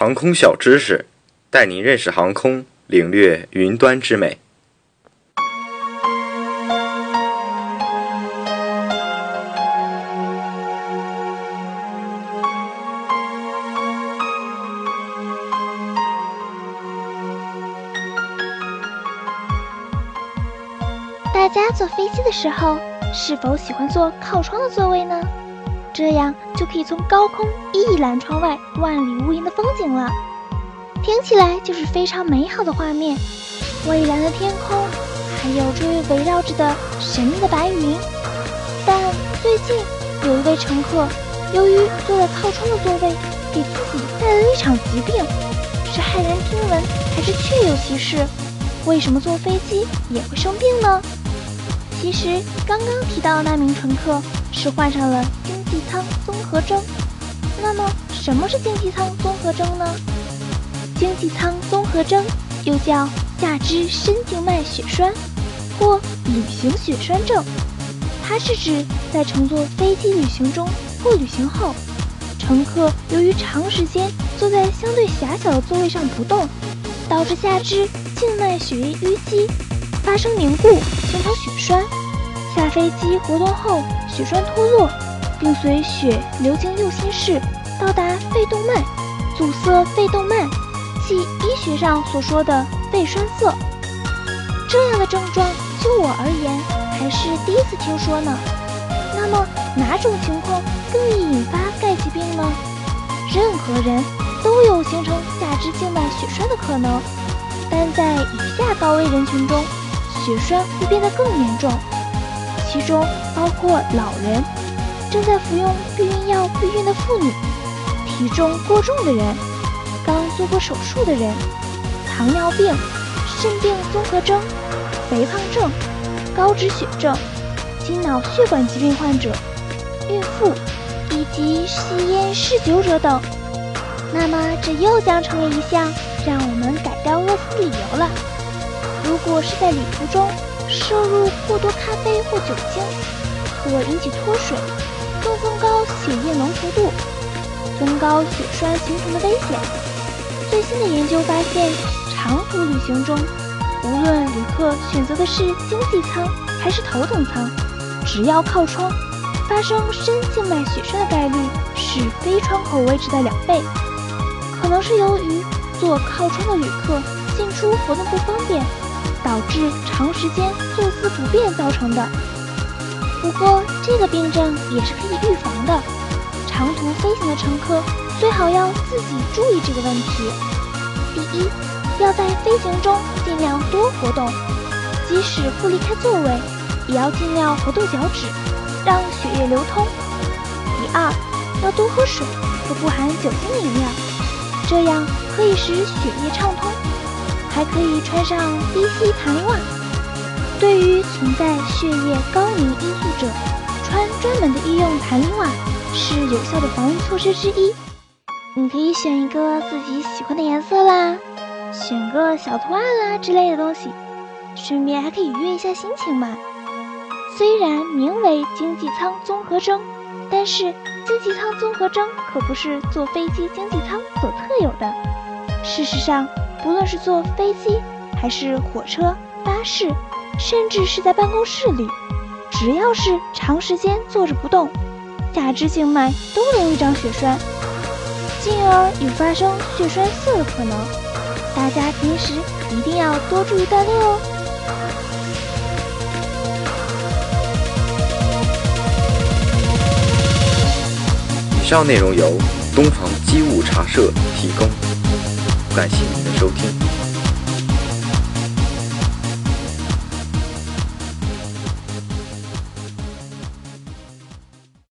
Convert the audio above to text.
航空小知识，带您认识航空，领略云端之美。大家坐飞机的时候，是否喜欢坐靠窗的座位呢？这样就可以从高空一览窗外万里无垠的风景了，听起来就是非常美好的画面。蔚蓝的天空，还有周围围绕着的神秘的白云。但最近有一位乘客，由于坐在靠窗的座位，给自己带来了一场疾病，是骇人听闻还是确有其事？为什么坐飞机也会生病呢？其实刚刚提到的那名乘客是患上了。舱综合征，那么什么是经济舱综合征呢？经济舱综合征又叫下肢深静脉血栓或旅行血栓症，它是指在乘坐飞机旅行中或旅行后，乘客由于长时间坐在相对狭小的座位上不动，导致下肢静脉血液淤积，发生凝固，形成血栓。下飞机活动后，血栓脱落。并随血流经右心室，到达肺动脉，阻塞肺动脉，即医学上所说的肺栓塞。这样的症状，就我而言，还是第一次听说呢。那么，哪种情况更易引发钙疾病呢？任何人都有形成下肢静脉血栓的可能，但在以下高危人群中，血栓会变得更严重，其中包括老人。正在服用避孕药避孕的妇女，体重过重的人，刚做过手术的人，糖尿病、肾病综合征、肥胖症、高脂血症、心脑血管疾病患者、孕妇以及吸烟嗜酒者等。那么，这又将成为一项让我们改掉饿死的理由了。如果是在旅途中摄入过多咖啡或酒精，可引起脱水。更增高血液浓稠度，增高血栓形成的危险。最新的研究发现，长途旅行中，无论旅客选择的是经济舱还是头等舱，只要靠窗，发生深静脉血栓的概率是非窗口位置的两倍。可能是由于坐靠窗的旅客进出活动不方便，导致长时间坐姿不便造成的。不过，这个病症也是可以预防的。长途飞行的乘客最好要自己注意这个问题。第一，要在飞行中尽量多活动，即使不离开座位，也要尽量活动脚趾，让血液流通。第二，要多喝水和不含酒精的饮料，这样可以使血液畅通，还可以穿上低吸弹袜。对于存在血液高凝因素者，穿专门的医用弹力袜是有效的防御措施之一。你可以选一个自己喜欢的颜色啦，选个小图案啦之类的东西，顺便还可以愉悦一下心情嘛。虽然名为经济舱综合征，但是经济舱综合征可不是坐飞机经济舱所特有的。事实上，不论是坐飞机还是火车、巴士。甚至是在办公室里，只要是长时间坐着不动，下肢静脉都容易长血栓，进而有发生血栓塞的可能。大家平时一定要多注意锻炼哦。以上内容由东方机务茶社提供，感谢您的收听。